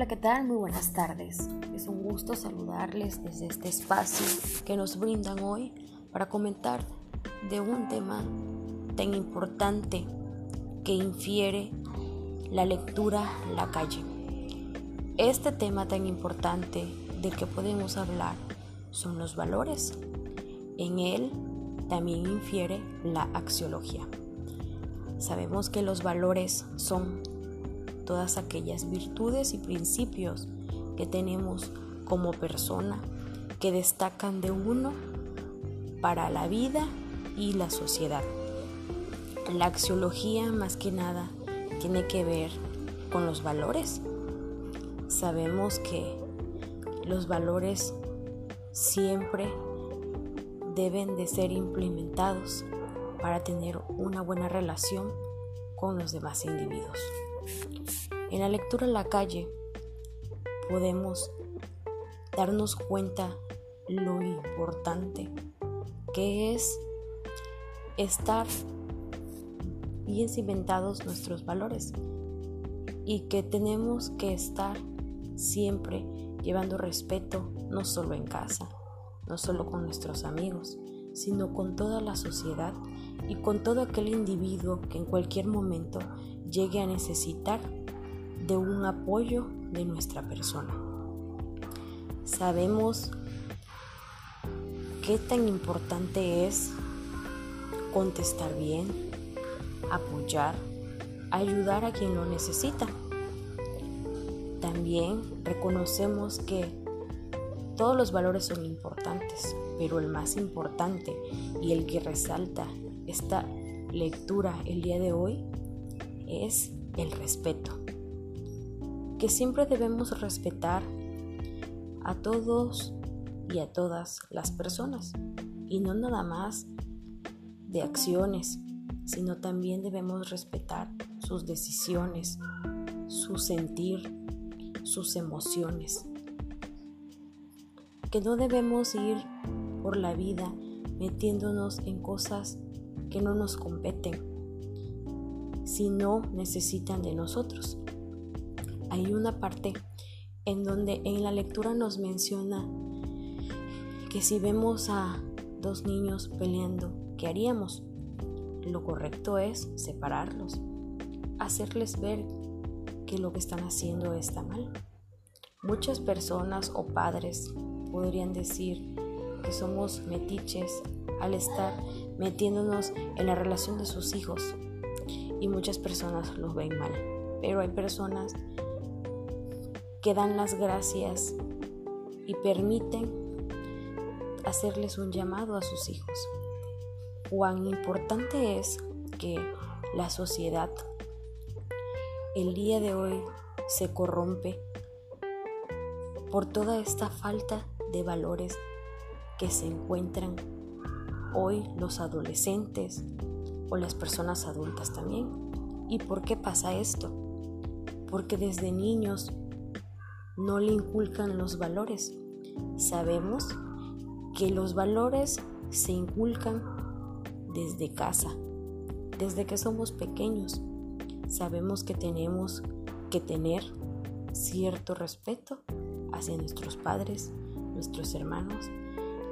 Hola, ¿qué tal? Muy buenas tardes. Es un gusto saludarles desde este espacio que nos brindan hoy para comentar de un tema tan importante que infiere la lectura la calle. Este tema tan importante del que podemos hablar son los valores. En él también infiere la axiología. Sabemos que los valores son todas aquellas virtudes y principios que tenemos como persona que destacan de uno para la vida y la sociedad. La axiología más que nada tiene que ver con los valores. Sabemos que los valores siempre deben de ser implementados para tener una buena relación con los demás individuos. En la lectura en la calle podemos darnos cuenta lo importante que es estar bien cimentados nuestros valores y que tenemos que estar siempre llevando respeto no solo en casa, no solo con nuestros amigos, sino con toda la sociedad y con todo aquel individuo que en cualquier momento llegue a necesitar de un apoyo de nuestra persona. Sabemos qué tan importante es contestar bien, apoyar, ayudar a quien lo necesita. También reconocemos que todos los valores son importantes, pero el más importante y el que resalta esta lectura el día de hoy es el respeto. Que siempre debemos respetar a todos y a todas las personas y no nada más de acciones, sino también debemos respetar sus decisiones, su sentir, sus emociones. Que no debemos ir por la vida metiéndonos en cosas que no nos competen, si no necesitan de nosotros. Hay una parte en donde en la lectura nos menciona que si vemos a dos niños peleando, ¿qué haríamos? Lo correcto es separarlos, hacerles ver que lo que están haciendo está mal. Muchas personas o padres podrían decir que somos metiches al estar metiéndonos en la relación de sus hijos y muchas personas los ven mal. Pero hay personas que dan las gracias y permiten hacerles un llamado a sus hijos. Cuán importante es que la sociedad el día de hoy se corrompe por toda esta falta de valores que se encuentran hoy los adolescentes o las personas adultas también. ¿Y por qué pasa esto? Porque desde niños no le inculcan los valores. Sabemos que los valores se inculcan desde casa, desde que somos pequeños. Sabemos que tenemos que tener cierto respeto hacia nuestros padres, nuestros hermanos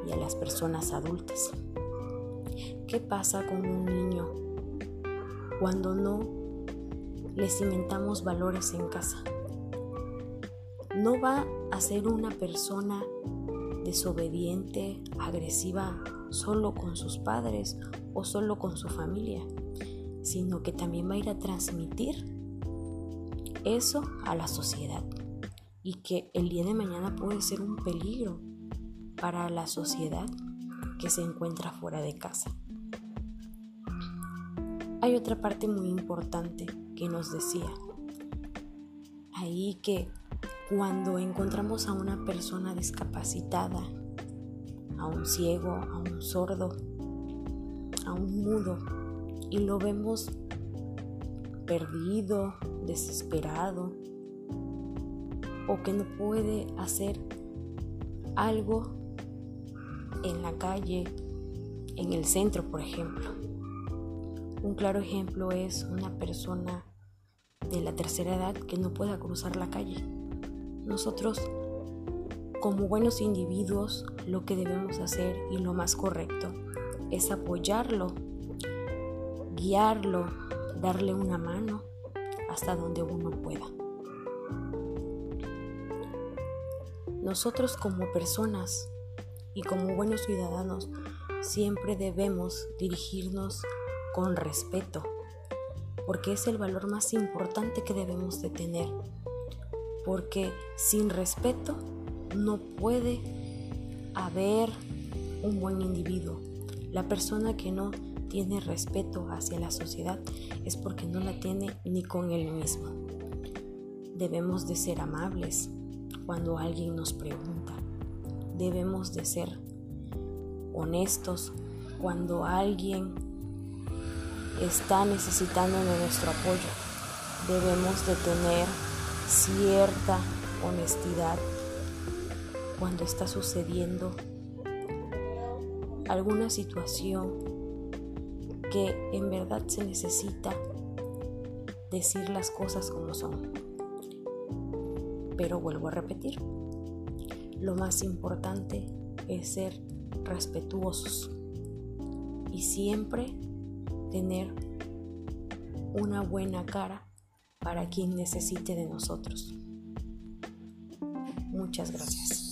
y a las personas adultas. ¿Qué pasa con un niño cuando no le cimentamos valores en casa? No va a ser una persona desobediente, agresiva solo con sus padres o solo con su familia, sino que también va a ir a transmitir eso a la sociedad y que el día de mañana puede ser un peligro para la sociedad que se encuentra fuera de casa. Hay otra parte muy importante que nos decía ahí que cuando encontramos a una persona discapacitada, a un ciego, a un sordo, a un mudo, y lo vemos perdido, desesperado, o que no puede hacer algo en la calle, en el centro, por ejemplo. Un claro ejemplo es una persona de la tercera edad que no pueda cruzar la calle nosotros como buenos individuos lo que debemos hacer y lo más correcto es apoyarlo, guiarlo, darle una mano hasta donde uno pueda. Nosotros como personas y como buenos ciudadanos siempre debemos dirigirnos con respeto, porque es el valor más importante que debemos de tener, porque sin respeto no puede haber un buen individuo. La persona que no tiene respeto hacia la sociedad es porque no la tiene ni con él mismo. Debemos de ser amables cuando alguien nos pregunta. Debemos de ser honestos cuando alguien está necesitando de nuestro apoyo. Debemos de tener cierta honestidad cuando está sucediendo alguna situación que en verdad se necesita decir las cosas como son. Pero vuelvo a repetir, lo más importante es ser respetuosos y siempre tener una buena cara para quien necesite de nosotros. Muchas gracias.